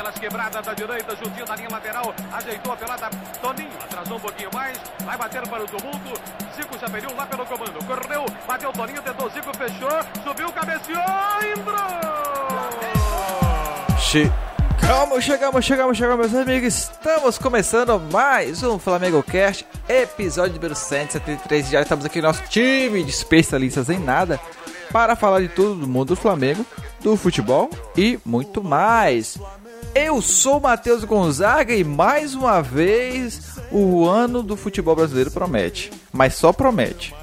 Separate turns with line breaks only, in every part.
pelas quebradas da direita, juntinho da linha lateral, ajeitou a pelada, Toninho, atrasou um pouquinho mais, vai bater para o tumulto, Zico Chapeliu lá pelo comando, correu, bateu Toninho, tentou Zico, fechou, subiu, cabeceou, entrou!
Chegamos, chegamos, chegamos, chegamos, meus amigos. Estamos começando mais um Flamengo Cast, episódio número 173. Já estamos aqui no nosso time de especialistas em nada para falar de tudo do mundo do Flamengo, do futebol e muito mais. Eu sou Matheus Gonzaga e mais uma vez o ano do futebol brasileiro promete, mas só promete.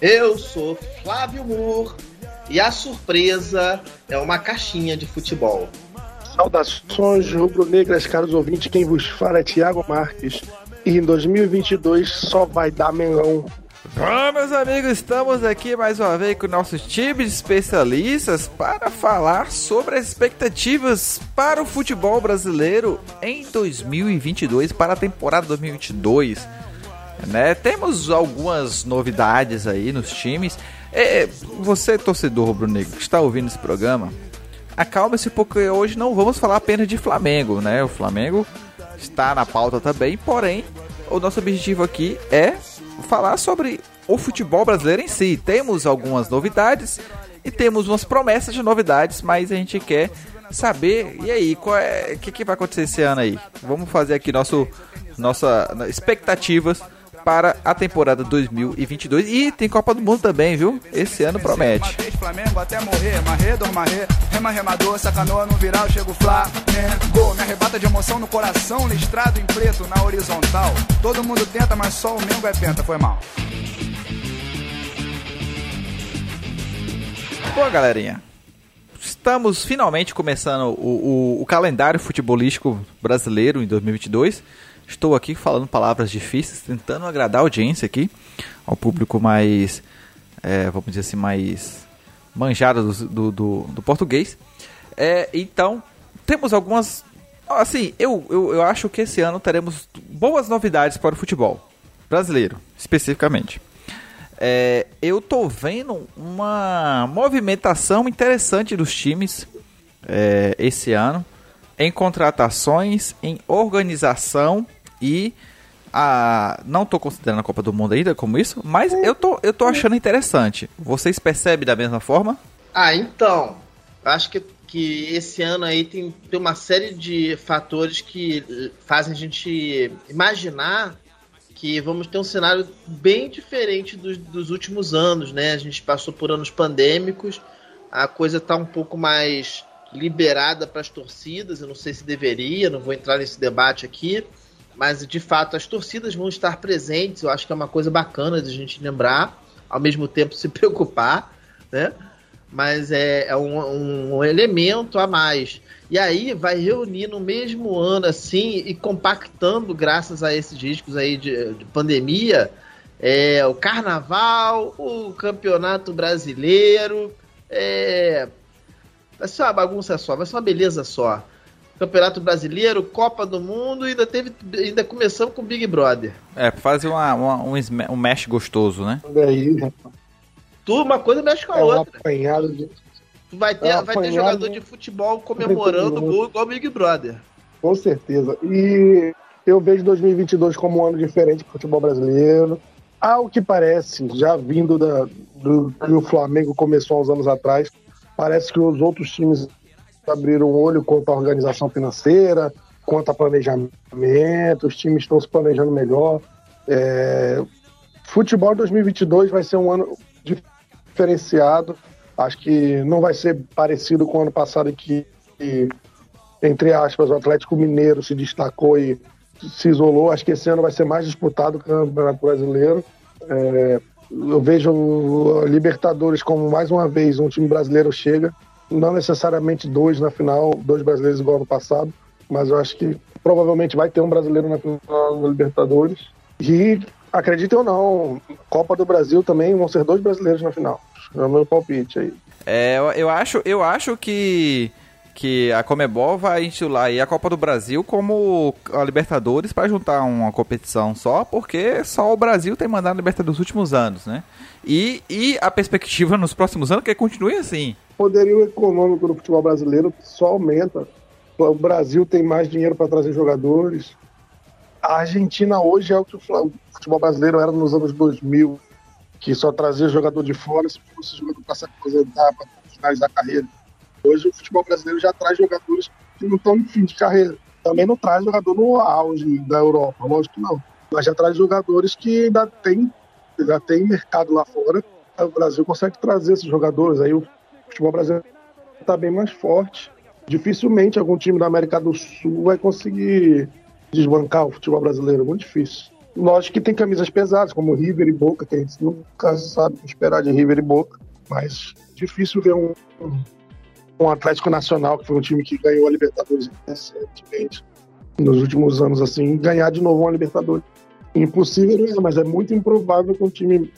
Eu sou Flávio Mour e a surpresa é uma caixinha de futebol.
Saudações rubro-negras, caros ouvintes. Quem vos fala é Thiago Marques. E em 2022 só vai dar melão.
Bom, meus amigos, estamos aqui mais uma vez com nossos times de especialistas para falar sobre as expectativas para o futebol brasileiro em 2022, para a temporada 2022. Né? Temos algumas novidades aí nos times. É, você, torcedor rubro-negro, que está ouvindo esse programa, acalme-se porque hoje não vamos falar apenas de Flamengo, né? O Flamengo está na pauta também, porém, o nosso objetivo aqui é falar sobre o futebol brasileiro em si. Temos algumas novidades e temos umas promessas de novidades, mas a gente quer saber e aí, é, o que, que vai acontecer esse ano aí? Vamos fazer aqui nosso nossa expectativas para a temporada 2022 e tem Copa do Mundo também, viu? Esse ano promete. Todo mundo tenta, mas só o Mengo é penta, foi mal. Bom, galerinha, estamos finalmente começando o, o, o calendário futebolístico brasileiro em 2022. Estou aqui falando palavras difíceis, tentando agradar a audiência aqui, ao público mais, é, vamos dizer assim, mais manjado do, do, do, do português. É, então, temos algumas. Assim, eu, eu, eu acho que esse ano teremos boas novidades para o futebol brasileiro, especificamente. É, eu tô vendo uma movimentação interessante dos times é, esse ano em contratações, em organização e a não estou considerando a Copa do Mundo ainda como isso, mas eu tô eu tô achando interessante. Vocês percebem da mesma forma?
Ah, então, acho que que esse ano aí tem, tem uma série de fatores que fazem a gente imaginar que vamos ter um cenário bem diferente dos, dos últimos anos, né? A gente passou por anos pandêmicos, a coisa está um pouco mais liberada para as torcidas. Eu não sei se deveria, não vou entrar nesse debate aqui, mas de fato as torcidas vão estar presentes. Eu acho que é uma coisa bacana de a gente lembrar, ao mesmo tempo se preocupar, né? Mas é, é um, um, elemento a mais. E aí vai reunir no mesmo ano assim e compactando, graças a esses riscos aí de, de pandemia, é, o carnaval, o campeonato brasileiro, é, Vai ser uma bagunça só, vai ser uma beleza só. Campeonato Brasileiro, Copa do Mundo e ainda teve. Ainda começamos com o Big Brother.
É, fazer uma, uma, um, um mexe gostoso, né?
Tu, uma coisa mexe com a é outra. Apanhado de... Tu vai ter, é vai ter jogador de futebol comemorando o gol igual o Big Brother.
Com certeza. E eu vejo 2022 como um ano diferente para o futebol brasileiro. Ao que parece, já vindo da, do que o Flamengo começou há uns anos atrás, Parece que os outros times abriram o olho quanto à organização financeira, quanto a planejamento, os times estão se planejando melhor. É... Futebol 2022 vai ser um ano diferenciado. Acho que não vai ser parecido com o ano passado que, entre aspas, o Atlético Mineiro se destacou e se isolou. Acho que esse ano vai ser mais disputado que o Campeonato Brasileiro. É, eu vejo Libertadores como mais uma vez um time brasileiro chega, não necessariamente dois na final, dois brasileiros igual no passado, mas eu acho que provavelmente vai ter um brasileiro na final da Libertadores. E acreditem ou não, Copa do Brasil também vão ser dois brasileiros na final. É o meu palpite aí.
É, eu, eu acho, eu acho que que a Comebol vai intitular aí a Copa do Brasil como a Libertadores para juntar uma competição só, porque só o Brasil tem mandado a Libertadores nos últimos anos, né? E, e a perspectiva nos próximos anos é que continue assim.
O poderio econômico do futebol brasileiro só aumenta O Brasil tem mais dinheiro para trazer jogadores. A Argentina hoje é o que o futebol brasileiro era nos anos 2000, que só trazia jogador de fora se fosse jogador para se aposentar, para finalizar a carreira. Hoje o futebol brasileiro já traz jogadores que não estão em fim de carreira. Também não traz jogador no auge da Europa, lógico que não. Mas já traz jogadores que ainda tem, já tem mercado lá fora. O Brasil consegue trazer esses jogadores. Aí o futebol brasileiro está bem mais forte. Dificilmente algum time da América do Sul vai conseguir desbancar o futebol brasileiro. Muito difícil. Lógico que tem camisas pesadas, como River e Boca, que a gente nunca sabe esperar de River e Boca. Mas difícil ver um, um Atlético Nacional, que foi um time que ganhou a Libertadores recentemente, nos últimos anos, assim, ganhar de novo uma Libertadores. Impossível, é, mas é muito improvável que um time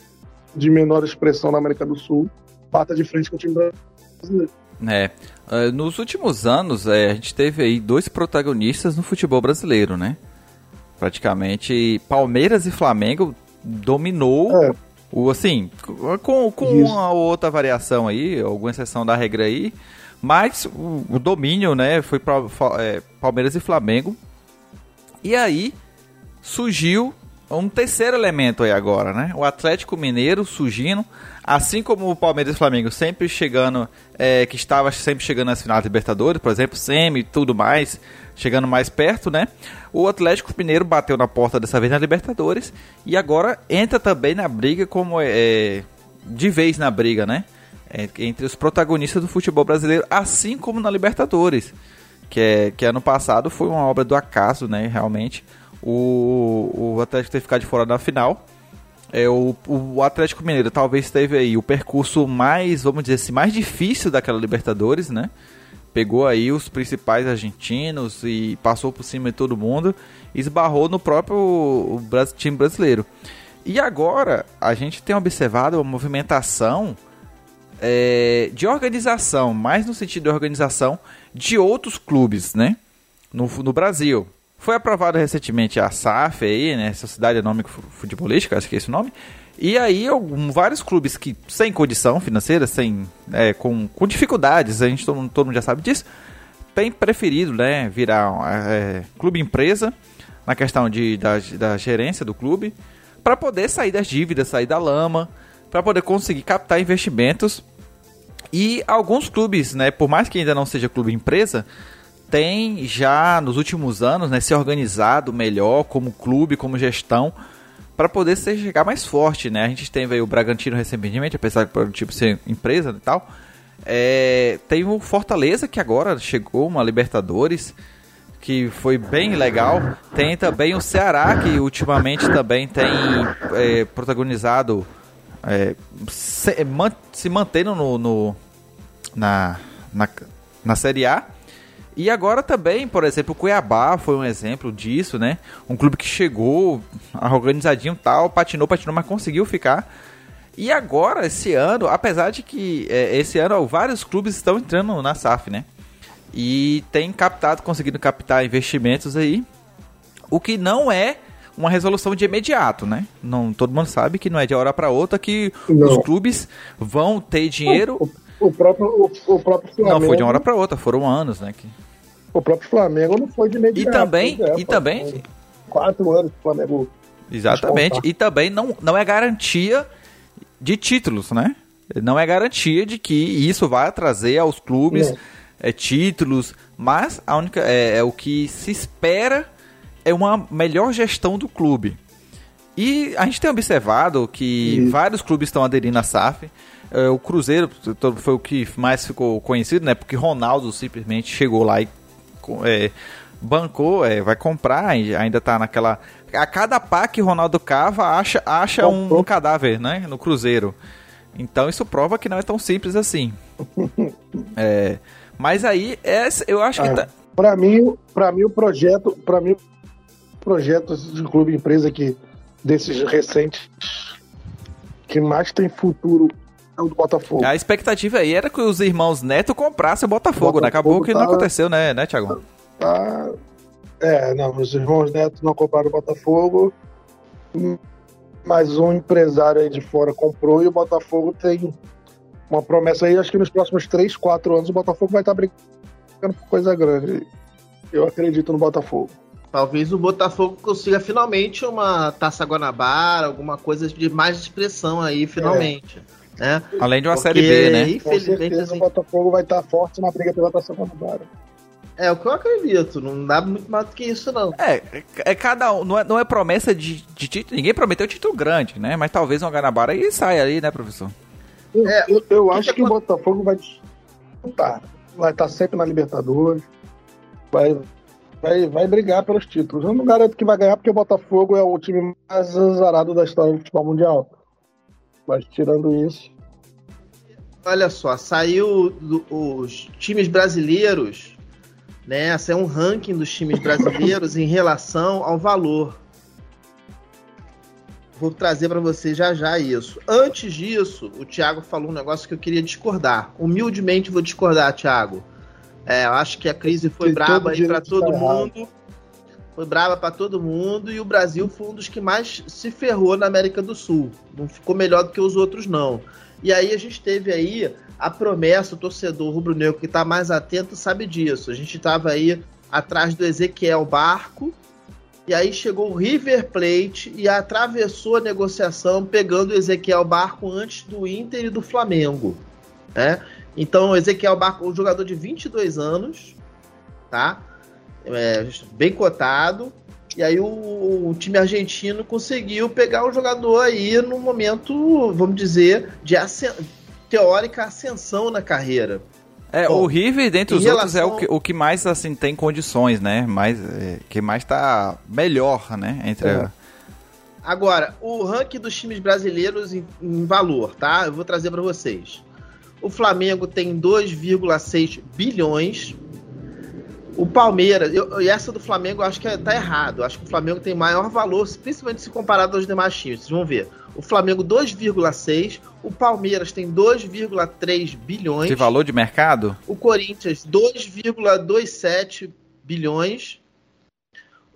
de menor expressão na América do Sul bata de frente com o time brasileiro.
É. Uh, nos últimos anos, é, a gente teve aí dois protagonistas no futebol brasileiro, né? Praticamente Palmeiras e Flamengo dominou é. o assim, com, com uma outra variação aí, alguma exceção da regra aí, mas o, o domínio, né, foi para é, Palmeiras e Flamengo. E aí surgiu um terceiro elemento aí agora, né? O Atlético Mineiro surgindo, assim como o Palmeiras e Flamengo sempre chegando, é, que estava sempre chegando nas finais da Libertadores, por exemplo, semi e tudo mais, chegando mais perto, né? O Atlético Mineiro bateu na porta dessa vez na Libertadores e agora entra também na briga como é, de vez na briga, né? Entre os protagonistas do futebol brasileiro, assim como na Libertadores, que, é, que ano passado foi uma obra do acaso, né, realmente, o, o Atlético ter ficado de fora da final. É, o, o Atlético Mineiro talvez teve aí o percurso mais, vamos dizer assim, mais difícil daquela Libertadores, né? Pegou aí os principais argentinos e passou por cima de todo mundo, esbarrou no próprio time brasileiro. E agora a gente tem observado uma movimentação é, de organização, mais no sentido de organização de outros clubes, né? No, no Brasil. Foi aprovado recentemente a SAF aí, né? Sociedade Econômica Futebolística, acho que é esse o nome. E aí, algum, vários clubes que sem condição financeira, sem, é, com, com dificuldades, a gente todo, todo mundo já sabe disso, tem preferido, né, virar é, clube empresa na questão de, da, da gerência do clube, para poder sair das dívidas, sair da lama, para poder conseguir captar investimentos e alguns clubes, né, por mais que ainda não seja clube empresa, tem já nos últimos anos né, se organizado melhor como clube, como gestão, para poder chegar mais forte. Né? A gente teve o Bragantino recentemente, apesar de tipo, ser empresa e tal. É, tem o Fortaleza, que agora chegou, uma Libertadores, que foi bem legal. Tem também o Ceará, que ultimamente também tem é, protagonizado, é, se, man, se mantendo no, no, na, na, na Série A. E agora também, por exemplo, o Cuiabá foi um exemplo disso, né? Um clube que chegou organizadinho tal, patinou, patinou, mas conseguiu ficar. E agora, esse ano, apesar de que é, esse ano ó, vários clubes estão entrando na SAF, né? E tem captado, conseguindo captar investimentos aí. O que não é uma resolução de imediato, né? Não, todo mundo sabe que não é de hora para outra que não. os clubes vão ter dinheiro.
O, o próprio, o, o, próprio Flamengo.
Não foi de uma hora para outra, foram anos, né? Que...
O próprio Flamengo não foi de imediato.
E também, é, e também.
Quatro anos que o Flamengo.
Exatamente. E também não, não é garantia de títulos, né? Não é garantia de que isso vai trazer aos clubes é, títulos, mas a única é, é, o que se espera é uma melhor gestão do clube. E a gente tem observado que vários clubes estão aderindo à SAF. É, o Cruzeiro foi o que mais ficou conhecido, né? Porque Ronaldo simplesmente chegou lá e é, bancou, é, vai comprar, ainda tá naquela. A cada pá que Ronaldo cava, acha, acha um, um, cadáver, né? No Cruzeiro. Então isso prova que não é tão simples assim. é, mas aí, essa, eu acho que. É, tá...
Para mim, para mim o projeto, para mim projetos de clube empresa que desses recentes que mais tem futuro do Botafogo.
A expectativa aí era que os irmãos Neto comprassem o Botafogo, Botafogo né? Acabou que tá, não aconteceu, né, né Thiago?
Tá, é, não, os irmãos Neto não compraram o Botafogo, mas um empresário aí de fora comprou e o Botafogo tem uma promessa aí, acho que nos próximos 3, 4 anos o Botafogo vai estar brincando por coisa grande. Eu acredito no Botafogo.
Talvez o Botafogo consiga finalmente uma Taça Guanabara, alguma coisa de mais expressão aí, finalmente. É. Né?
Além de uma Porque, Série B, né?
Infelizmente, Com certeza assim, o Botafogo vai estar forte na briga pela Taça Guanabara.
É o que eu acredito, não dá muito mais do que isso, não.
É, é cada um, não é, não é promessa de, de título, ninguém prometeu título grande, né? Mas talvez uma Guanabara e saia ali, né, professor?
É, eu, eu acho que, que o Botafogo vai disputar. Vai estar sempre na Libertadores. Vai, vai, vai brigar pelos títulos. Eu não garanto que vai ganhar porque o Botafogo é o time mais azarado da história do futebol mundial. Mas tirando isso.
Olha só, saiu do, os times brasileiros, né? Esse é um ranking dos times brasileiros em relação ao valor. Vou trazer para você já já isso. Antes disso, o Thiago falou um negócio que eu queria discordar. Humildemente vou discordar, Thiago. É, eu acho que a crise foi braba aí para todo mundo. Foi braba para todo mundo e o Brasil foi um dos que mais se ferrou na América do Sul. Não ficou melhor do que os outros não. E aí a gente teve aí a promessa, o torcedor rubro-negro que está mais atento sabe disso. A gente estava aí atrás do Ezequiel Barco, e aí chegou o River Plate e atravessou a negociação pegando o Ezequiel Barco antes do Inter e do Flamengo. Né? Então, o Ezequiel Barco, um jogador de 22 anos, tá? É, bem cotado. E aí o, o, time argentino conseguiu pegar o jogador aí no momento, vamos dizer, de ascen teórica ascensão na carreira.
É, Bom, o River, dentre os outros, é o que, o que mais assim tem condições, né? Mais, é, que mais tá melhor, né? Entre é. a...
Agora, o ranking dos times brasileiros em, em valor, tá? Eu vou trazer para vocês. O Flamengo tem 2,6 bilhões. O Palmeiras, eu, e essa do Flamengo eu acho que é, tá errado. Eu acho que o Flamengo tem maior valor, principalmente se comparado aos demais times. Vocês vão ver. O Flamengo 2,6, o Palmeiras tem 2,3 bilhões.
De valor de mercado?
O Corinthians 2,27 bilhões.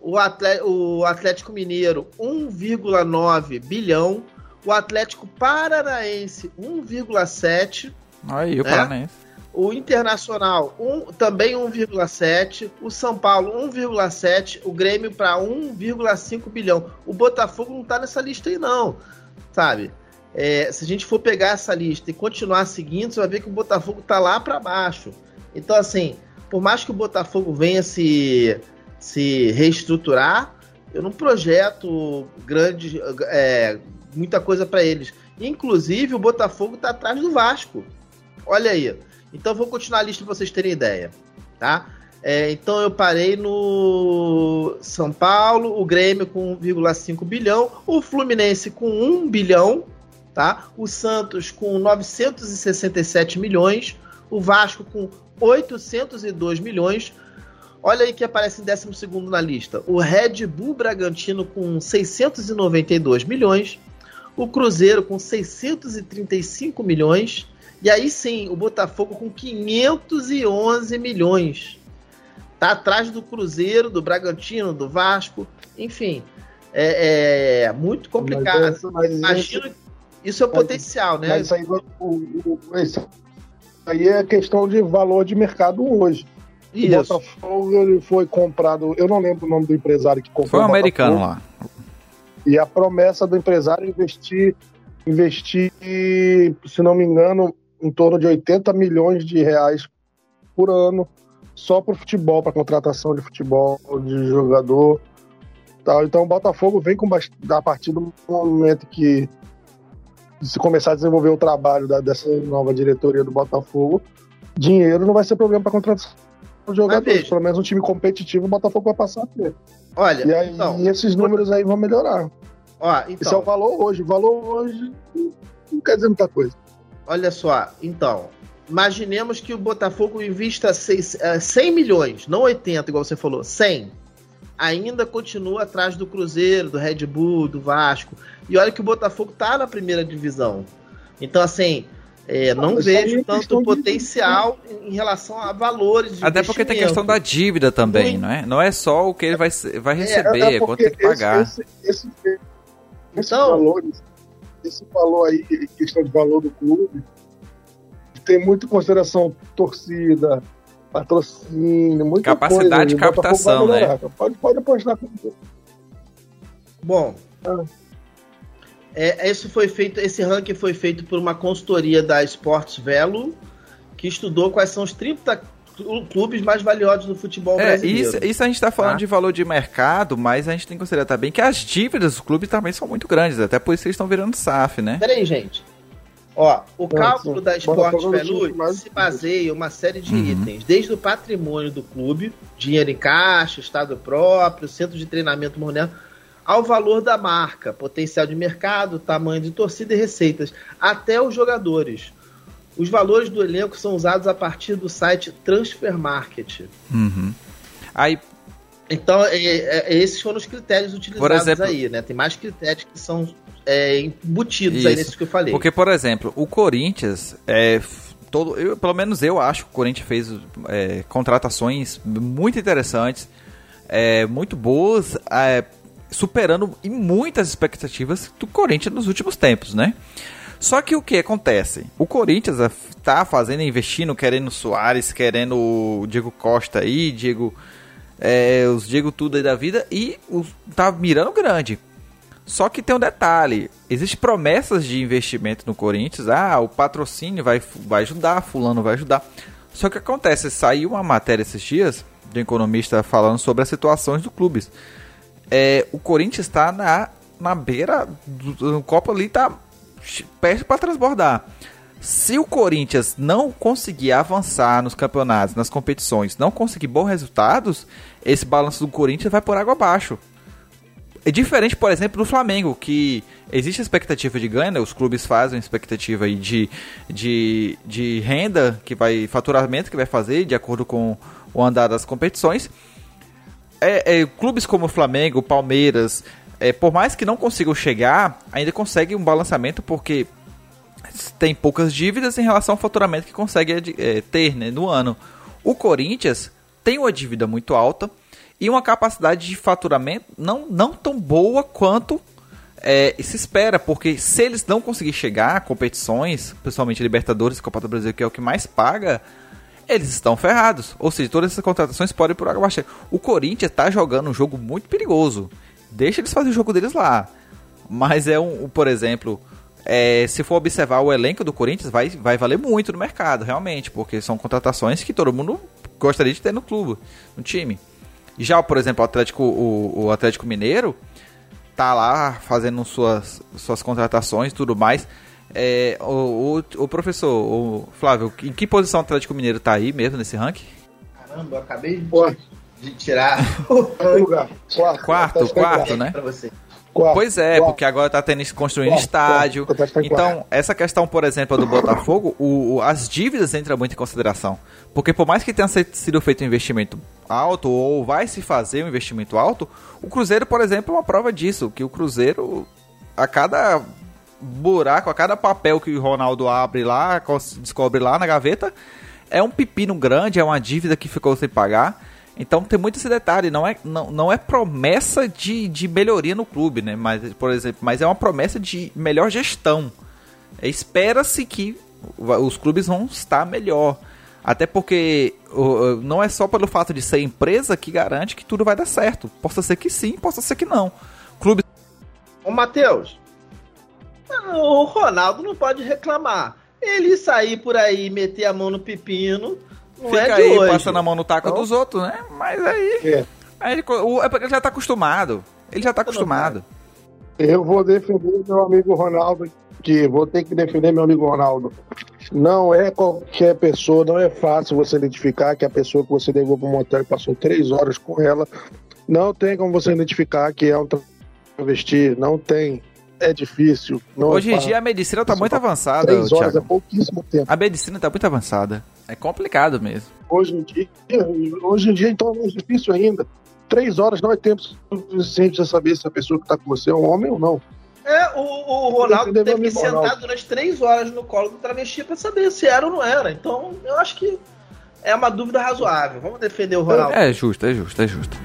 O Atlético, o Atlético Mineiro 1,9 bilhão. O Atlético Paranaense 1,7.
Aí, o né? Paranaense.
O Internacional um, também 1,7. O São Paulo 1,7. O Grêmio para 1,5 bilhão. O Botafogo não está nessa lista aí, não sabe? É, se a gente for pegar essa lista e continuar seguindo, você vai ver que o Botafogo tá lá para baixo. Então, assim, por mais que o Botafogo venha se, se reestruturar, eu não projeto grande, é, muita coisa para eles. Inclusive, o Botafogo tá atrás do Vasco. Olha aí. Então, vou continuar a lista para vocês terem ideia, tá? É, então eu parei no São Paulo, o Grêmio com 1,5 bilhão, o Fluminense com 1 bilhão, tá? O Santos com 967 milhões, o Vasco com 802 milhões. Olha aí que aparece em 12 na lista. O Red Bull Bragantino com 692 milhões, o Cruzeiro com 635 milhões, e aí sim, o Botafogo com 511 milhões. Tá atrás do Cruzeiro, do Bragantino, do Vasco, enfim. É, é muito complicado. Mas, mas Imagino esse, isso é o potencial, né?
Isso aí, o, isso aí é questão de valor de mercado hoje. Isso. O Botafogo ele foi comprado, eu não lembro o nome do empresário que comprou.
Foi um americano lá.
E a promessa do empresário é investir, investir, se não me engano, em torno de 80 milhões de reais por ano só para futebol, para contratação de futebol, de jogador. Tal. Então o Botafogo vem com a partir do momento que se começar a desenvolver o trabalho da, dessa nova diretoria do Botafogo, dinheiro não vai ser problema para contratação de jogadores. Pelo menos um time competitivo o Botafogo vai passar a ter.
Olha,
e aí então, esses números aí vão melhorar.
Ó, então,
Esse é o valor hoje. O valor hoje não quer dizer muita coisa.
Olha só, então, imaginemos que o Botafogo invista 100 eh, milhões, não 80, igual você falou, 100. Ainda continua atrás do Cruzeiro, do Red Bull, do Vasco. E olha que o Botafogo tá na primeira divisão. Então, assim, é, não vejo é tanto potencial de... em relação a valores de
Até porque tem questão da dívida também, não é? Não é só o que ele vai, vai é, receber, é, é quanto tem que pagar.
Esse, esse, esse, então, valores, esse valor aí, questão de valor do clube, tem muito consideração torcida, patrocínio, muita
Capacidade
coisa.
de captação, né?
Pode, pode apostar.
Bom,
Ah.
é, esse foi feito, esse ranking foi feito por uma consultoria da Sports Velo, que estudou quais são os 30 clu- clubes mais valiosos do futebol
É,
brasileiro.
isso, isso a gente tá falando
Tá.
de valor de mercado, mas a gente tem que considerar também que as dívidas dos clubes também são muito grandes, até por isso eles estão virando SAF, né?
Peraí, gente. Ó, o
Não,
cálculo
sim.
da
é times mais-
se baseia em uma série de
Uhum.
itens, desde o patrimônio do clube, dinheiro em caixa, estado próprio, centro de treinamento moderno, ao valor da marca, potencial de mercado, tamanho de torcida e receitas, até os jogadores. Os valores do elenco são usados a partir do site Transfer Market.
Uhum. Aí,
Então, é- é- esses foram os critérios utilizados
exemplo-
aí, né? Tem mais critérios que são é, embutidos aí
Isso.
nesses que eu falei.
Porque, por exemplo, o Corinthians, é, todo, eu, pelo menos eu acho que o Corinthians fez é, contratações muito interessantes, é, muito boas, é, superando em muitas expectativas do Corinthians nos últimos tempos, né? Só que o que acontece? O Corinthians tá fazendo, investindo, querendo Soares, querendo o Diego Costa aí, Diego, é, os Diego tudo aí da vida e o, tá mirando grande. Só que tem um detalhe: existem promessas de investimento no Corinthians. Ah, o patrocínio vai, vai ajudar, fulano vai ajudar. Só que acontece, saiu uma matéria esses dias de um economista falando sobre as situações do clubes. É, o Corinthians está na, na beira do, do copo ali, tá perto para transbordar. Se o Corinthians não conseguir avançar nos campeonatos, nas competições, não conseguir bons resultados, esse balanço do Corinthians vai por água abaixo. É diferente, por exemplo, do Flamengo, que existe a expectativa de ganho, né? os clubes fazem expectativa aí de, de, de renda, que vai faturamento que vai fazer, de acordo com o andar das competições. É, é, clubes como o Flamengo, Palmeiras, é, por mais que não consigam chegar, ainda conseguem um balançamento porque tem poucas dívidas em relação ao faturamento que consegue é, ter né, no ano. O Corinthians tem uma dívida muito alta e uma capacidade de faturamento não, não tão boa quanto é, se espera, porque se eles não conseguirem chegar a competições, principalmente Libertadores e Copa do Brasil, que é o que mais paga, eles estão ferrados. Ou seja, todas essas contratações podem ir por água abaixo. O Corinthians está jogando um jogo muito perigoso. Deixa eles fazerem o jogo deles lá. Mas é um, por exemplo, é, se for observar o elenco do Corinthians, vai, vai valer muito no mercado, realmente, porque são contratações que todo mundo gostaria de ter no clube, no time. Já, por exemplo, o Atlético, o, o Atlético Mineiro tá lá fazendo suas, suas contratações tudo mais. É, o, o, o, professor, o Flávio, em que posição o Atlético Mineiro tá aí mesmo nesse ranking?
Caramba, acabei de,
Quarto.
De tirar
Lugar. Quarto,
Quarto,
tá
quarto, né?
pra você.
Quarto,
Pois é,
quarto.
porque agora tá tendo construindo
Quarto,
estádio.
tá
Então, essa questão, por exemplo, do Botafogo, o, o- as dívidas entram muito em consideração. Porque por mais que tenha sido feito um investimento alto, ou vai se fazer um investimento alto, o Cruzeiro, por exemplo, é uma prova disso. Que o Cruzeiro, a cada buraco, a cada papel que o Ronaldo abre lá, descobre lá na gaveta, é um pepino grande, é uma dívida que ficou sem pagar. Então tem muito esse detalhe, não é, não, não é promessa de, de melhoria no clube, né? Mas, por exemplo, mas é uma promessa de melhor gestão. Espera-se que os clubes vão estar melhor. Até porque não é só pelo fato de ser empresa que garante que tudo vai dar certo. Possa ser que sim, possa ser que não. Clube
Ô, Matheus, o Ronaldo não pode reclamar. Ele sair por aí meter a mão no pepino, não
fica
é de
aí
hoje.
passando a mão no taco
Então-
dos outros, né? Mas aí,
É.
aí ele, o- é porque ele já tá acostumado. Ele já tá acostumado.
Eu vou defender meu amigo Ronaldo, que vou ter que defender meu amigo Ronaldo. Não é qualquer pessoa, não é fácil você identificar que a pessoa que você levou para o motel e passou três horas com ela, não tem como você identificar que é um travesti, não tem. É difícil. Não
Hoje
é
em dia a medicina tá
Você
muito avançada,
Três horas
Thiago.
é pouquíssimo tempo.
A medicina tá muito avançada. É complicado mesmo.
Hoje em dia, hoje em dia então é mais difícil ainda. Três horas não é tempo suficiente para saber se a pessoa que está com você é um homem ou não.
É, o, o Ronaldo teve que sentar
Ronaldo.
durante três horas no colo do travesti pra saber se era ou não era. Então, eu acho que é uma dúvida razoável. Vamos defender o Ronaldo.
É justo, é justo, é justo.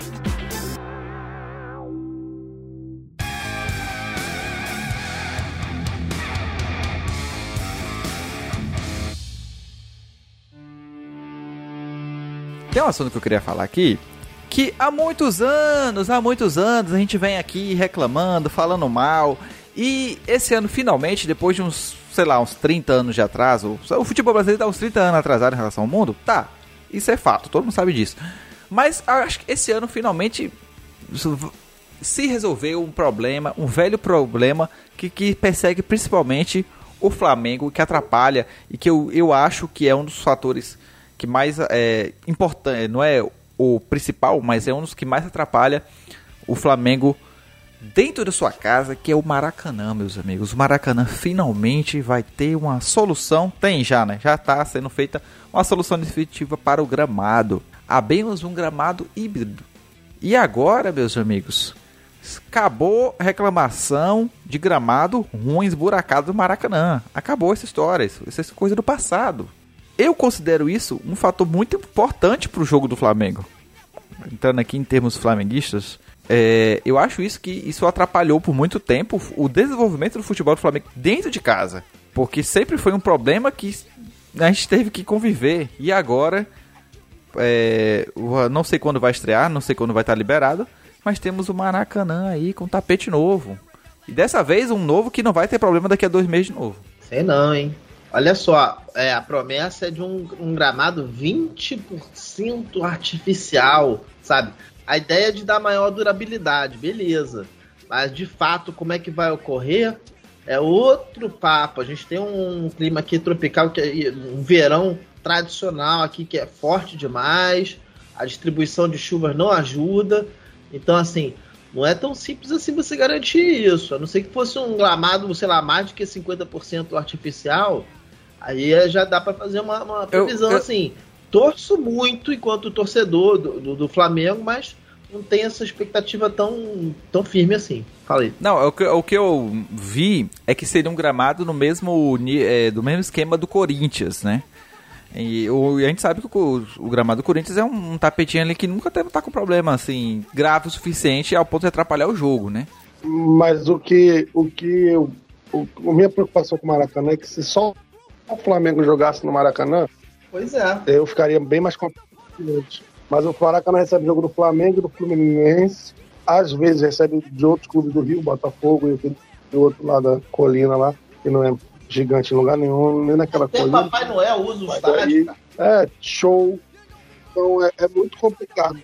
Um assunto que eu queria falar aqui, que há muitos anos, há muitos anos a gente vem aqui reclamando, falando mal, e esse ano finalmente, depois de uns, sei lá, uns 30 anos de atraso, o futebol brasileiro tá uns 30 anos atrasado em relação ao mundo? Tá, isso é fato, todo mundo sabe disso. Mas acho que esse ano finalmente se resolveu um problema, um velho problema que, que persegue principalmente o Flamengo, que atrapalha e que eu, eu acho que é um dos fatores que mais é importante, não é o principal, mas é um dos que mais atrapalha o Flamengo dentro da sua casa, que é o Maracanã, meus amigos. O Maracanã finalmente vai ter uma solução, tem já, né? Já está sendo feita uma solução definitiva para o gramado. Abemos um gramado híbrido. E agora, meus amigos, acabou reclamação de gramado ruim, esburacado do Maracanã. Acabou essa história, isso, isso é coisa do passado. Eu considero isso um fator muito importante para o jogo do Flamengo. Entrando aqui em termos flamenguistas, é, eu acho isso que isso atrapalhou por muito tempo o desenvolvimento do futebol do Flamengo dentro de casa. Porque sempre foi um problema que a gente teve que conviver. E agora, é, não sei quando vai estrear, não sei quando vai estar liberado, mas temos o Maracanã aí com tapete novo. E dessa vez um novo que não vai ter problema daqui a dois meses de novo.
Sei não, hein? Olha só, é, a promessa é de um, um gramado 20% artificial, sabe? A ideia é de dar maior durabilidade, beleza. Mas de fato, como é que vai ocorrer? É outro papo. A gente tem um clima aqui tropical, que é um verão tradicional aqui que é forte demais. A distribuição de chuvas não ajuda. Então, assim, não é tão simples assim você garantir isso. A não ser que fosse um gramado, sei lá, mais do que 50% artificial. Aí é, já dá para fazer uma, uma previsão eu, eu... assim. Torço muito enquanto torcedor do, do, do, Flamengo, mas não tem essa expectativa tão, tão firme assim. Falei.
Não, é o que, o que eu vi é que seria um gramado no mesmo, é, do mesmo esquema do Corinthians, né? E, o, e a gente sabe que o, o, gramado do Corinthians é um, um tapetinho ali que nunca tá com problema assim grave o suficiente ao ponto de atrapalhar o jogo, né?
Mas o que o que eu, o, a minha preocupação com o Maracanã é que se só o Flamengo jogasse no Maracanã,
pois é.
eu ficaria bem mais confiante. Mas o Maracanã recebe jogo do Flamengo, do Fluminense, às vezes recebe de outros clubes do Rio, Botafogo e aquele do outro lado da colina lá, que não é gigante em lugar nenhum, nem naquela Até colina.
Papai Noel usa o estádio.
É, show. Então é, é muito complicado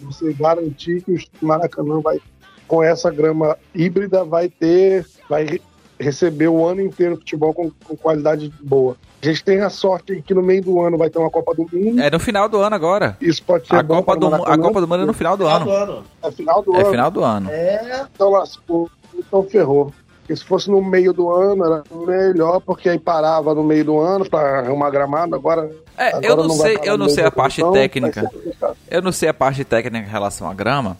você garantir que o Maracanã vai, com essa grama híbrida, vai ter, vai receber o ano inteiro futebol com, com, qualidade boa. A gente tem a sorte que no meio do ano vai ter uma Copa do Mundo.
É no final do ano agora.
Isso pode ser
a Copa do A Copa do Mundo é no final do, final ano. do ano.
É final do
é
ano.
final do ano.
É.
Então lascou. Então ferrou. Porque se fosse no meio do ano era melhor, porque aí parava no meio do ano para arrumar gramado. Agora.
É,
agora
eu não, não sei, eu não sei a parte técnica. Eu não sei a parte técnica em relação à grama.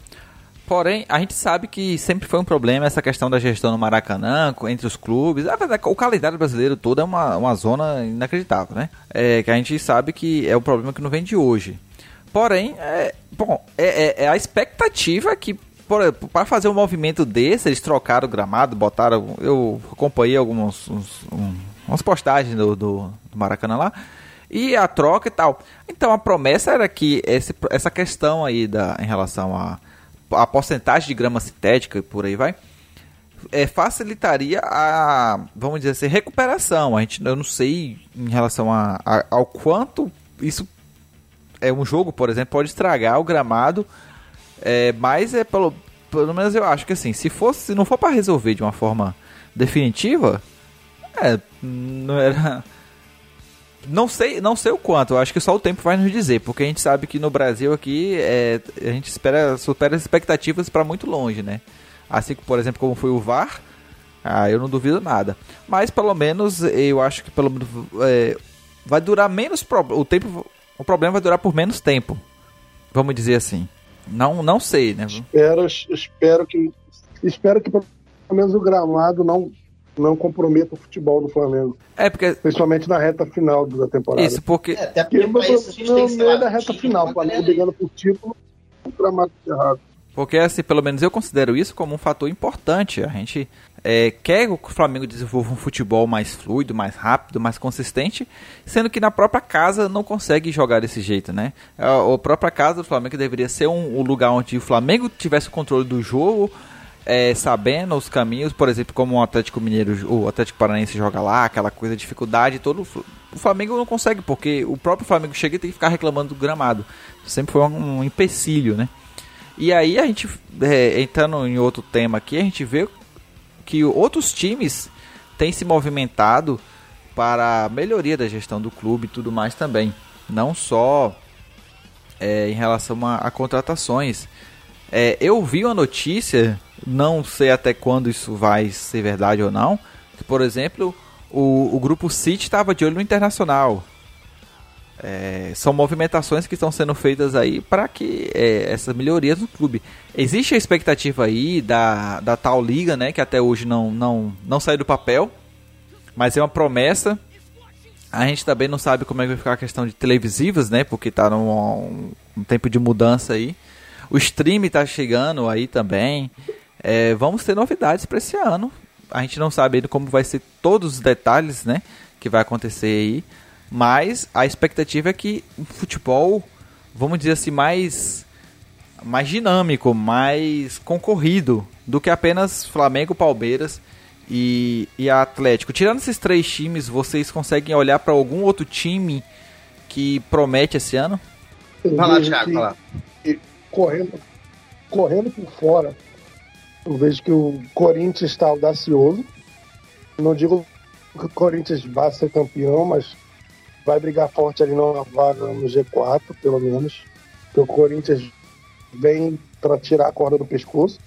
Porém, a gente sabe que sempre foi um problema essa questão da gestão no Maracanã, entre os clubes. O calendário brasileiro todo é uma, uma zona inacreditável, né? É, que a gente sabe que é o problema que não vem de hoje. Porém, é, bom, é, é, é a expectativa que para fazer um movimento desse, eles trocaram o gramado, botaram. Eu acompanhei algumas uns, um, umas postagens do, do, do, Maracanã lá. E a troca e tal. Então a promessa era que esse, essa questão aí da, em relação a a porcentagem de grama sintética e por aí vai, é, facilitaria a, vamos dizer assim, recuperação. A gente, eu não sei em relação a, a, ao quanto isso é um jogo, por exemplo, pode estragar o gramado, é, mas é pelo, pelo menos eu acho que assim, se fosse, se não for para resolver de uma forma definitiva, é, não era não sei, não sei o quanto, eu acho que só o tempo vai nos dizer, porque a gente sabe que no Brasil aqui é, a gente espera, supera as expectativas para muito longe, né? Assim por exemplo, como foi o VAR, ah, eu não duvido nada. Mas pelo menos eu acho que pelo é, vai durar menos o tempo, o problema vai durar por menos tempo. Vamos dizer assim. Não, não sei, né?
Espero, espero que espero que pelo menos o gramado não não comprometa o futebol do Flamengo.
É, porque.
Principalmente na reta final da temporada.
Isso, porque.
É, até porque não,
isso a gente não, tem que não é da reta final, o Flamengo brigando por título, um gramado errado.
Porque, assim, pelo menos eu considero isso como um fator importante. A gente é, quer que o Flamengo desenvolva um futebol mais fluido, mais rápido, mais consistente, sendo que na própria casa não consegue jogar desse jeito, né? A, a própria casa do Flamengo deveria ser um, um lugar onde o Flamengo tivesse o controle do jogo, é, sabendo os caminhos, por exemplo, como o Atlético Mineiro, o Atlético Paranaense joga lá, aquela coisa, dificuldade, todo o Flamengo não consegue, porque o próprio Flamengo chega e tem que ficar reclamando do gramado. Sempre foi um, um empecilho, né? E aí a gente, é, entrando em outro tema aqui, a gente vê que outros times têm se movimentado para a melhoria da gestão do clube e tudo mais também. Não só é, em relação a, a contratações. É, eu vi uma notícia, não sei até quando isso vai ser verdade ou não, que, por exemplo, o, o grupo City estava de olho no Internacional. É, são movimentações que estão sendo feitas aí para que é, essa melhoria do clube. Existe a expectativa aí da, da tal liga, né, que até hoje não, não, não saiu do papel, mas é uma promessa. A gente também não sabe como é que vai ficar a questão de televisivas, né, porque está num um, um tempo de mudança aí. O stream está chegando aí também. É, vamos ter novidades para esse ano. A gente não sabe ainda como vai ser todos os detalhes, né, que vai acontecer aí. Mas a expectativa é que o futebol, vamos dizer assim, mais, mais dinâmico, mais concorrido do que apenas Flamengo, Palmeiras e, e Atlético. Tirando esses três times, vocês conseguem olhar para algum outro time que promete esse ano?
Vai lá, Thiago, vai lá.
Correndo, correndo por fora, eu vejo que o Corinthians está audacioso. Não digo que o Corinthians vai ser campeão, mas vai brigar forte ali na vaga no G4, pelo menos. Porque o Corinthians vem para tirar a corda do pescoço.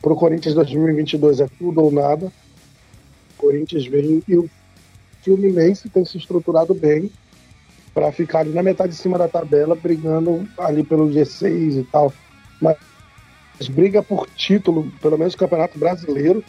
Para o Corinthians 2022 é tudo ou nada. O Corinthians vem e o Fluminense tem se estruturado bem para ficar ali na metade de cima da tabela, brigando ali pelo G6 e tal. Mas briga por título, pelo menos no Campeonato Brasileiro,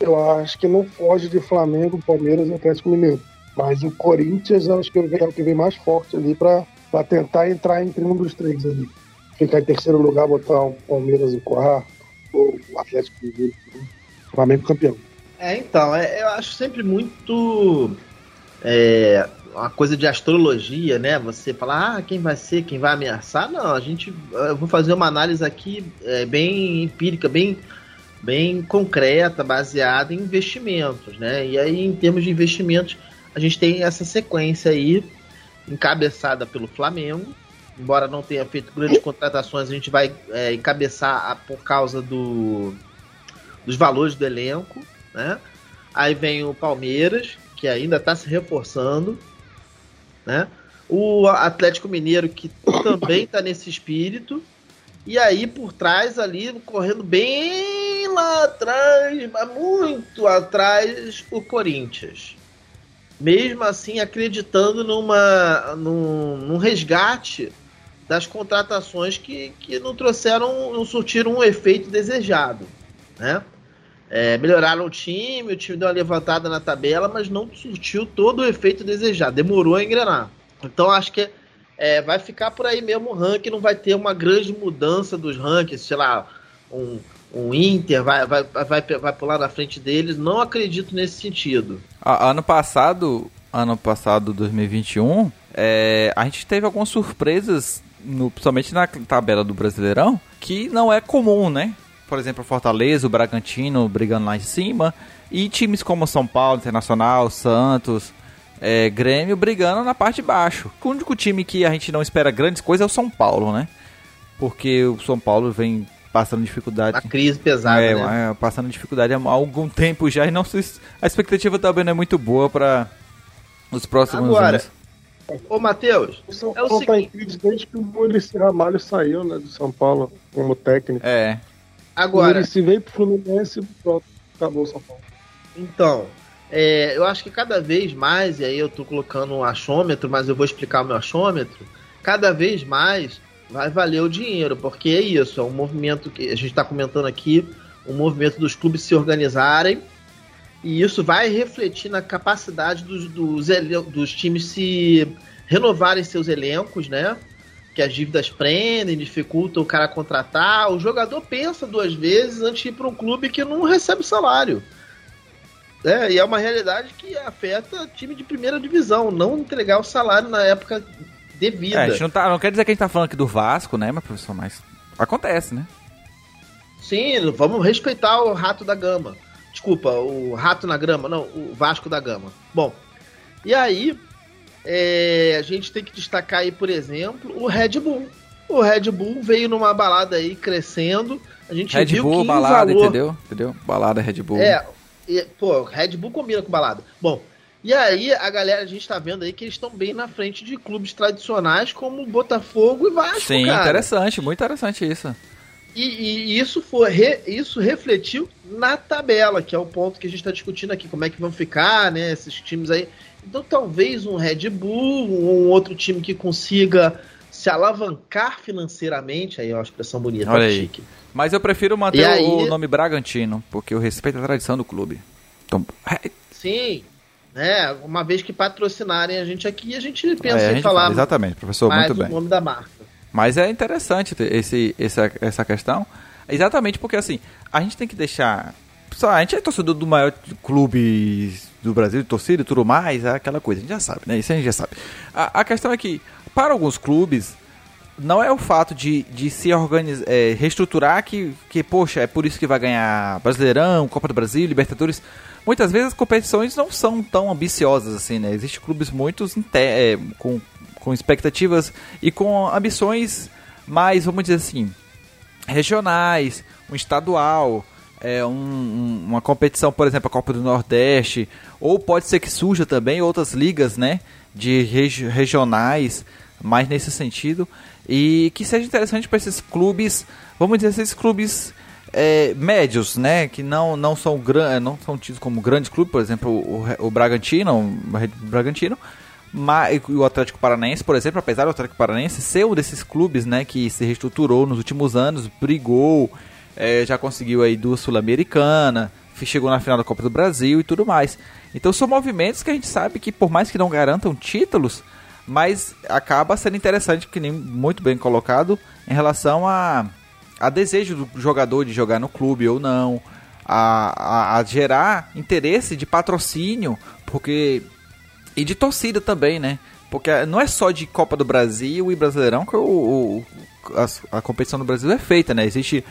eu acho que não foge de Flamengo, Palmeiras e Atlético Mineiro. Mas o Corinthians acho que é o que vem mais forte ali para tentar entrar entre um dos três ali. Ficar em terceiro lugar, botar o Palmeiras em quarto, ou o Atlético Mineiro, Flamengo campeão.
É, então, é, eu acho sempre muito é, uma coisa de astrologia, né? Você falar, ah, quem vai ser, quem vai ameaçar. Não, a gente. Eu vou fazer uma análise aqui é, bem empírica, bem, bem concreta, baseada em investimentos, né? E aí, em termos de investimentos, a gente tem essa sequência aí, encabeçada pelo Flamengo. Embora não tenha feito grandes contratações, a gente vai é, encabeçar a, por causa do, dos valores do elenco. Né? Aí vem o Palmeiras, que ainda está se reforçando. Né? O Atlético Mineiro, que também está nesse espírito. E aí por trás ali, correndo bem lá atrás, muito atrás, o Corinthians mesmo assim acreditando numa, num, num resgate das contratações que, que não trouxeram, não surtiram um efeito desejado, né? É, melhoraram o time, o time deu uma levantada na tabela, mas não surtiu todo o efeito desejado, demorou a engrenar. Então acho que é, vai ficar por aí mesmo o ranking, não vai ter uma grande mudança dos rankings, sei lá, um, um Inter vai, vai, vai, vai pular na frente deles. Não acredito nesse sentido.
ano passado, ano passado, 2021, é, a gente teve algumas surpresas, no, principalmente na tabela do Brasileirão, que não é comum, né? Por exemplo, o Fortaleza, o Bragantino brigando lá em cima, e times como São Paulo, Internacional, Santos, é, Grêmio brigando na parte de baixo. O único time que a gente não espera grandes coisas é o São Paulo, né? Porque o São Paulo vem passando dificuldade.
Uma crise pesada,
é,
né?
passando dificuldade há algum tempo já e não a expectativa também não é muito boa para os próximos
Agora,
anos.
Ô, Matheus,
o São Paulo é tá em crise desde que o Muricy Ramalho saiu, né, do São Paulo como técnico.
É.
Agora, o
Muricy veio pro Fluminense, pronto, acabou o São Paulo.
Então, é, eu acho que cada vez mais, e aí eu tô colocando um achômetro, mas eu vou explicar o meu achômetro, cada vez mais vai valer o dinheiro, porque é isso, é um movimento que a gente está comentando aqui, um movimento dos clubes se organizarem, e isso vai refletir na capacidade dos, dos, dos times se renovarem seus elencos, né? Que as dívidas prendem, dificultam o cara contratar. O jogador pensa duas vezes antes de ir para um clube que não recebe salário. É, e é uma realidade que afeta time de primeira divisão, não entregar o salário na época devida.
É, a gente não, tá, não quer dizer que a gente tá falando aqui do Vasco, né, meu professor, mas acontece, né?
Sim, vamos respeitar o rato da gama. Desculpa, o rato na grama, não, o Vasco da Gama. Bom, e aí é, a gente tem que destacar aí, por exemplo, o Red Bull. O Red Bull veio numa balada aí crescendo. A gente
Red
viu
Bull,
que
balada,
valor...
entendeu? Entendeu? Balada Red Bull.
É, e, pô, Red Bull combina com balada. Bom, e aí a galera, a gente tá vendo aí que eles estão bem na frente de clubes tradicionais como Botafogo e Vasco,
Sim,
cara.
interessante, muito interessante isso.
E, e isso, foi, re, isso refletiu na tabela, que é o ponto que a gente está discutindo aqui, como é que vão ficar, né, esses times aí. Então talvez um Red Bull, um outro time que consiga se alavancar financeiramente, aí é uma expressão bonita,
Olha aí.
chique.
Mas eu prefiro manter
aí-
o nome Bragantino, porque eu respeito a tradição do clube. Então, é,
Sim, né, uma vez que patrocinarem a gente aqui, a gente pensa
é,
em
gente-
falar
Exatamente, professor, muito
o
bem.
nome da marca.
Mas é interessante ter esse, essa, essa questão, exatamente porque assim, a gente tem que deixar. A gente é torcedor do maior clube do Brasil, de torcida e tudo mais, é aquela coisa, a gente já sabe, né? Isso a gente já sabe. A, a questão é que, para alguns clubes, não é o fato de, de se organizar, é, reestruturar que, que, poxa, é por isso que vai ganhar Brasileirão, Copa do Brasil, Libertadores. Muitas vezes as competições não são tão ambiciosas assim, né? Existem clubes muito é, com, com expectativas e com ambições mais, vamos dizer assim, regionais, um estadual, é, um- um- uma competição, por exemplo, a Copa do Nordeste, ou pode ser que surja também outras ligas, né, de regi- regionais, mais nesse sentido, e que seja interessante para esses clubes, vamos dizer, esses clubes é, médios, né, que não, não são não são tidos como grandes clubes, por exemplo, o, o Bragantino, o Bragantino, mas o Atlético Paranaense, por exemplo, apesar do Atlético Paranaense ser um desses clubes, né, que se reestruturou nos últimos anos, brigou, eh, já conseguiu aí duas sul-americana, chegou na final da Copa do Brasil e tudo mais. Então são movimentos que a gente sabe que por mais que não garantam títulos, mas acaba sendo interessante, que nem muito bem colocado, em relação a, a desejo do jogador de jogar no clube ou não, a, a, a gerar interesse de patrocínio, porque e de torcida também, né? Porque não é só de Copa do Brasil e Brasileirão que o, o- as- a, competição do Brasil é feita, né? Existe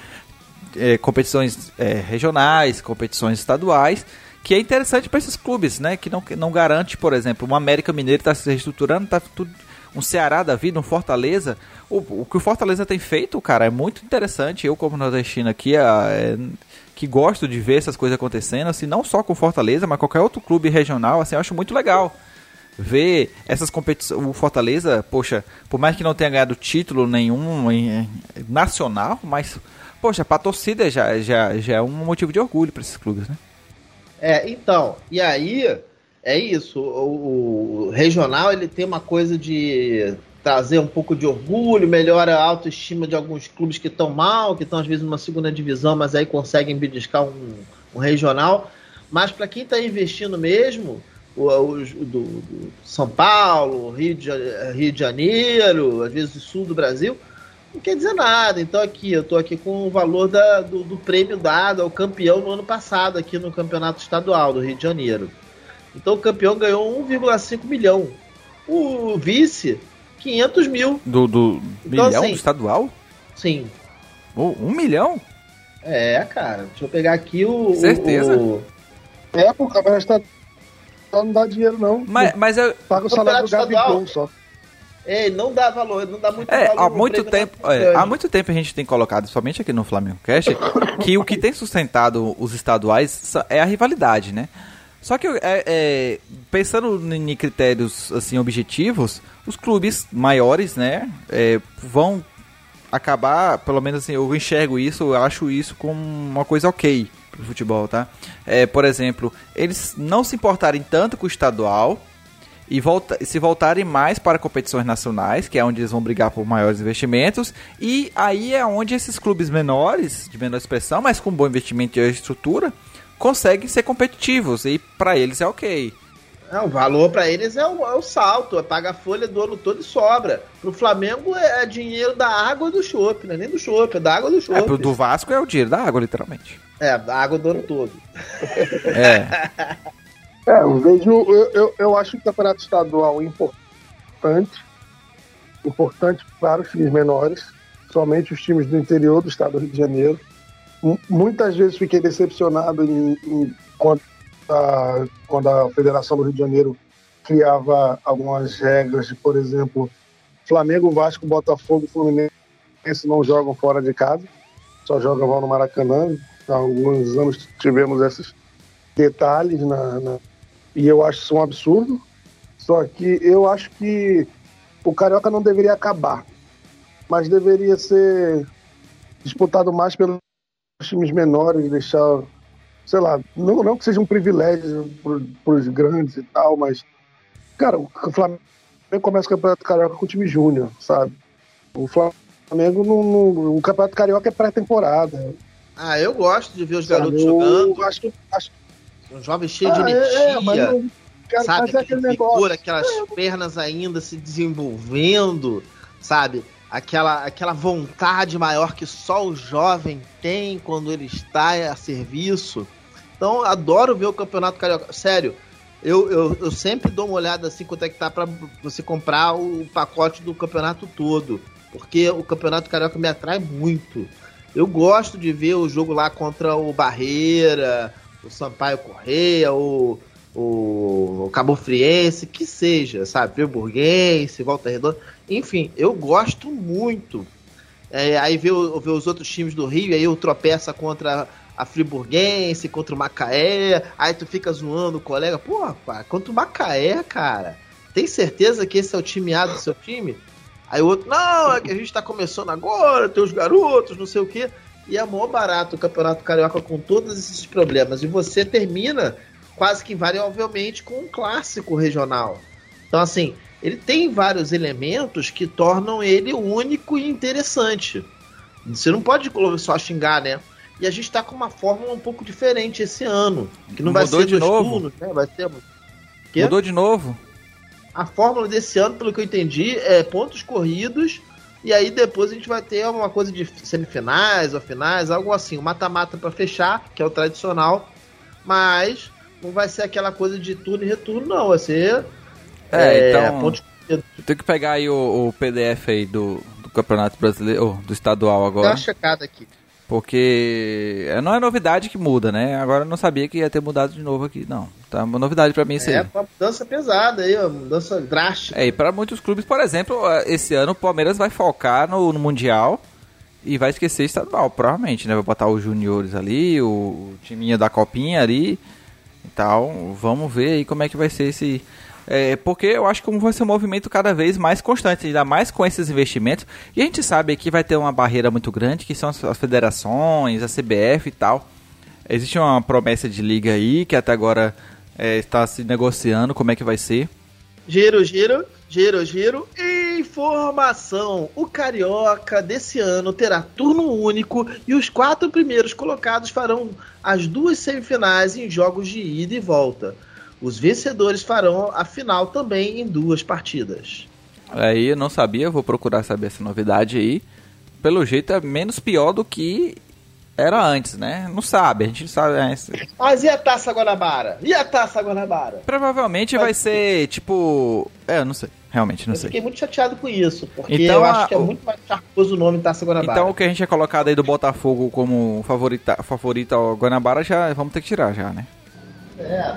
é, competições é, regionais, competições estaduais, que é interessante para esses clubes, né? Que não, não garante, por exemplo, um América Mineiro está se reestruturando, tá tudo, um Ceará da vida, um Fortaleza. O, o que o Fortaleza tem feito, cara, é muito interessante. Eu, como nordestino aqui, a- é, que gosto de ver essas coisas acontecendo, assim, não só com Fortaleza, mas qualquer outro clube regional, assim, eu acho muito legal ver essas competições. O Fortaleza, poxa, por mais que não tenha ganhado título nenhum em- nacional, mas, poxa, pra torcida já, já, já é um motivo de orgulho para esses clubes, né?
É, então, e aí é isso. O, o regional ele tem uma coisa de trazer um pouco de orgulho, melhora a autoestima de alguns clubes que estão mal, que estão às vezes numa segunda divisão, mas aí conseguem beliscar um, um regional. Mas para quem está investindo mesmo, o, o- do, do São Paulo, Rio de, Rio de Janeiro, às vezes o sul do Brasil, não quer dizer nada. Então aqui, eu estou aqui com o valor da- do, do prêmio dado ao campeão no ano passado, aqui no Campeonato Estadual do Rio de Janeiro. Então o campeão ganhou 1,5 milhão. O vice, 500 mil.
Do, do
Então,
milhão
assim-
do estadual?
Sim.
Oh, um milhão?
É, cara. Deixa eu pegar aqui o.
Certeza?
o-
É, o campeonato estadual não dá dinheiro, não.
Mas, mas eu,
Paga o salário do Gabigol
estadual.
só.
É, não dá valor, não dá muito
É,
valor.
há muito
prêmio
tempo, é, há muito tempo a gente tem colocado, somente aqui no Flamengo Cash, que o que tem sustentado os estaduais é a rivalidade, né? Só que é, é, pensando em critérios assim objetivos, os clubes maiores, né, é, vão acabar, pelo menos assim, eu enxergo isso, eu acho isso como uma coisa ok pro futebol, tá? É, por exemplo, eles não se importarem tanto com o estadual, e volta, se voltarem mais para competições nacionais, que é onde eles vão brigar por maiores investimentos, e aí é onde esses clubes menores, de menor expressão, mas com bom investimento e estrutura, conseguem ser competitivos, e para eles é ok.
É, o valor para eles é o, é o salto, é paga a folha do ano todo e sobra. Pro Flamengo é, é dinheiro da água do chopp, não é nem do chopp, é da água do chopp.
É, pro do Vasco é o dinheiro da água, literalmente.
É, da água do ano todo.
É.
É, eu vejo. Eu, eu, eu acho que o campeonato estadual é importante. Importante para os times menores, somente os times do interior do estado do Rio de Janeiro. M- Muitas vezes fiquei decepcionado em, em- quando, a, quando a Federação do Rio de Janeiro criava algumas regras, de, por exemplo, Flamengo, Vasco, Botafogo Fluminense não jogam fora de casa, só jogam no Maracanã. Há alguns anos tivemos esses detalhes na, na- e eu acho isso um absurdo. Só que eu acho que o Carioca não deveria acabar, mas deveria ser disputado mais pelos times menores, deixar, sei lá, não, não que seja um privilégio para os grandes e tal, mas, cara, o Flamengo começa o Campeonato Carioca com o time júnior, sabe? O Flamengo, não, não- o Campeonato Carioca é pré-temporada.
Ah, eu gosto de ver os
sabe?
garotos
Eu
jogando,
acho, que- acho
um jovem cheio de
Ah,
energia.
é, é, não- cara,
sabe?
é
Aquele vigor, aquelas pernas ainda se desenvolvendo, sabe? Aquela, aquela vontade maior que só o jovem tem quando ele está a serviço. Então, adoro ver o Campeonato Carioca. Sério, eu, eu, eu sempre dou uma olhada assim quanto é que tá pra você comprar o pacote do campeonato todo. Porque o Campeonato Carioca me atrai muito. Eu gosto de ver o jogo lá contra o Barreira, o Sampaio Correia, o, o Cabo Friense, que seja, sabe? Friburguense, Volta Redonda. Enfim, eu gosto muito. É, aí ver, o- ver os outros times do Rio, aí eu tropeça contra a Friburguense, contra o Macaé, aí tu fica zoando o colega. Pô, pá, contra o Macaé, cara. Tem certeza que esse é o time A do seu time? Aí o outro, não, é que a gente tá começando agora, tem os garotos, não sei o quê. E é mó barato o Campeonato Carioca com todos esses problemas. E você termina quase que invariavelmente com um clássico regional. Então, assim, ele tem vários elementos que tornam ele único e interessante. Você não pode só xingar, né? E a gente tá com uma fórmula um pouco diferente esse ano. Que não vai
Mudou
ser
de
dois
novo?
turnos, né? Vai ser. Quê?
Mudou de novo?
A fórmula desse ano, pelo que eu entendi, é pontos corridos. E aí depois a gente vai ter alguma coisa de semifinais ou finais, algo assim, um mata-mata pra fechar, que é o tradicional. Mas não vai ser aquela coisa de turno e retorno, não. Vai ser
É, então.
pontos corridos.
Tem que pegar aí o, o PDF aí do, do Campeonato Brasileiro, ou do estadual
Dá
agora.
uma checada aqui.
Porque é, não é novidade que muda, né? Agora eu não sabia que ia ter mudado de novo aqui, não. Tá uma novidade pra mim isso
É
aí.
uma mudança pesada aí, uma mudança drástica.
É, e pra muitos clubes, por exemplo, esse ano o Palmeiras vai focar no, no Mundial e vai esquecer estadual, provavelmente, né? Vai botar os juniores ali, o, o timinho da copinha ali e tal. Vamos ver aí como é que vai ser esse... É, porque eu acho que vai ser um movimento cada vez mais constante, ainda mais com esses investimentos. E a gente sabe que vai ter uma barreira muito grande, que são as, as federações, a CBF e tal. Existe uma promessa de liga aí, que até agora é, está se negociando como é que vai ser.
Giro, giro, giro, giro. Informação: o Carioca desse ano terá turno único e os quatro primeiros colocados farão as duas semifinais em jogos de ida e volta. Os vencedores farão a final também em duas partidas.
Aí eu não sabia, vou procurar saber essa novidade aí. Pelo jeito é menos pior do que era antes, né? Não sabe, a gente não sabe. é, isso-
Mas e a Taça Guanabara? E a Taça Guanabara?
Provavelmente vai ser tipo. É, eu não sei. Realmente, não
Eu
sei.
fiquei muito chateado com isso, porque
Então,
eu
a-
acho que é muito mais charmoso o nome Taça Guanabara.
Então o que a gente é colocado aí do Botafogo como favorita, favorito ao Guanabara já vamos ter que tirar já, né?
É.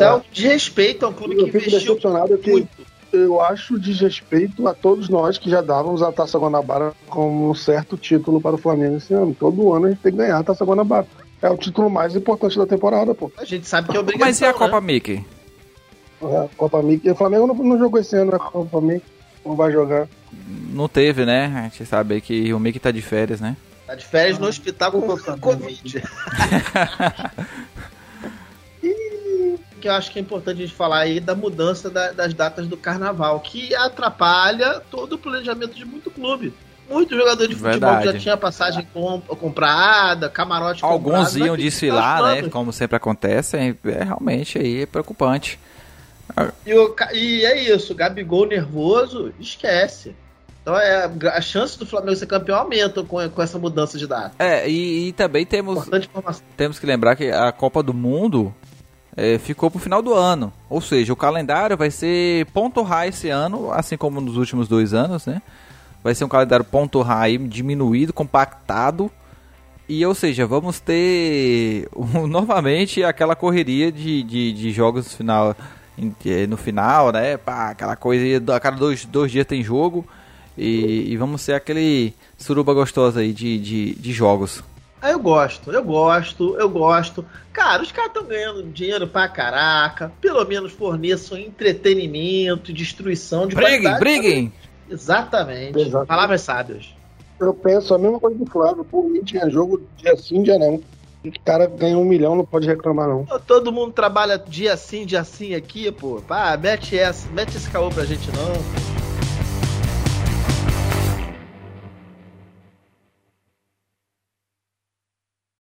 Isso é um desrespeito a um clube
Eu
que
fico
investiu
decepcionado que
muito.
eu acho desrespeito a todos nós que já dávamos a Taça Guanabara como um certo título para o Flamengo esse ano. Todo ano a gente tem que ganhar a Taça Guanabara. É o título mais importante da temporada, pô.
A gente sabe que é obrigação.
Mas e a
né?
Copa Mickey?
A Copa Mickey. O Flamengo não, não jogou esse ano a Copa Mickey. Não vai jogar.
Não teve, né? A gente sabe aí que o Mickey tá de férias, né?
Tá de férias no hospital com Covid. que eu acho que é importante a gente falar aí da mudança da- das datas do carnaval, que atrapalha todo o planejamento de muito clube. Muito jogador de futebol que já
Verdade.
tinha passagem com- comprada, camarote
Alguns
comprado,
iam desfilar, né? Como sempre acontece. É, é realmente aí é preocupante.
Ah. E, o, e é isso, Gabigol nervoso, esquece. Então é, a chance do Flamengo ser campeão aumenta com, com essa mudança de data.
É, e, e também temos, temos que lembrar que a Copa do Mundo é, ficou pro final do ano. Ou seja, o calendário vai ser ponto high esse ano, assim como nos últimos dois anos, né? Vai ser um calendário ponto high diminuído, compactado. E, ou seja, vamos ter um, novamente aquela correria de, de, de jogos final, é, no final, né? Pá, aquela coisa, a cada dois, dois dias tem jogo. E, e vamos ser aquele suruba gostosa aí de, de, de jogos.
Ah, eu gosto, eu gosto, eu gosto. Cara, os caras estão ganhando dinheiro pra caraca. Pelo menos forneçam entretenimento, destruição de
Briguem, briguem!
Exatamente. Exatamente. Palavras sábias.
Eu penso a mesma coisa do Flávio. Por mim tinha jogo dia sim, dia não. O cara ganha um milhão, não pode reclamar, não.
Todo mundo trabalha dia sim, dia sim aqui, pô. Pá, mete essa, mete esse caô pra gente, não.